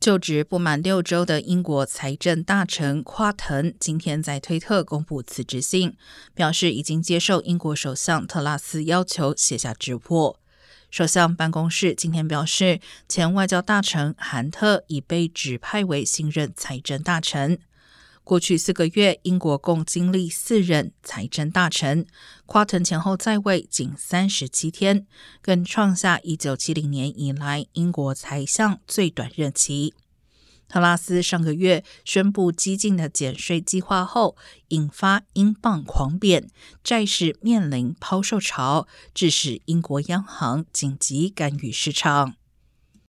就职不满六周的英国财政大臣夸腾今天在推特公布辞职信，表示已经接受英国首相特拉斯要求写下直播。首相办公室今天表示，前外交大臣韩特已被指派为新任财政大臣。过去四个月，英国共经历四任财政大臣，夸腾前后在位仅三十七天，更创下一九七零年以来英国财相最短任期。特拉斯上个月宣布激进的减税计划后，引发英镑狂贬，债市面临抛售潮，致使英国央行紧急干预市场。